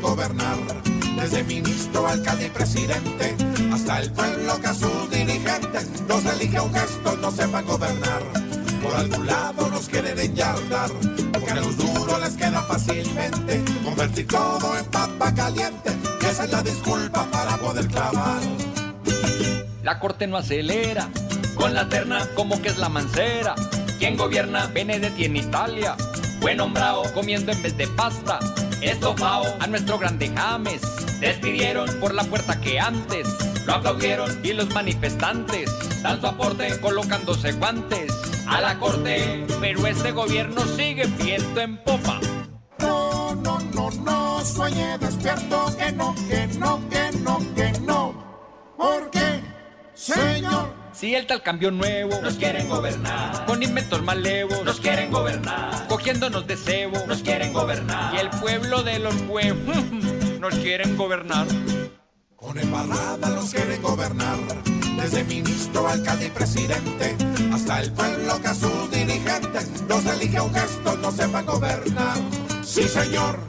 gobernar. Desde ministro, alcalde y presidente, hasta el pueblo que a sus dirigentes nos elige un gesto, no sepan gobernar. Por algún lado nos quieren enyardar, porque a los duros les queda fácilmente convertir todo en papa caliente. Y esa es la disculpa para poder clavar. La corte no acelera, con la terna como que es la mancera. ¿Quién gobierna? Benedetti en Italia. Fue nombrado comiendo en vez de pasta. Estofao a nuestro grande James. Despidieron por la puerta que antes. Lo aplaudieron y los manifestantes dan su aporte colocándose guantes a la corte. Pero este gobierno sigue viento en popa. No, no, no, no, sueñe despierto, que no, que no, que no, que no. Porque, señor, Si el tal cambio nuevo Nos quieren gobernar, con inventos malevos nos quieren gobernar, cogiéndonos de cebo nos quieren gobernar. y el pueblo de los pueblos nos quieren gobernar. con embarrada los quieren gobernar. Desde ministro, alcalde y presidente, hasta el pueblo que a sus dirigentes nos elige un gesto, no sepan gobernar. Sí, señor.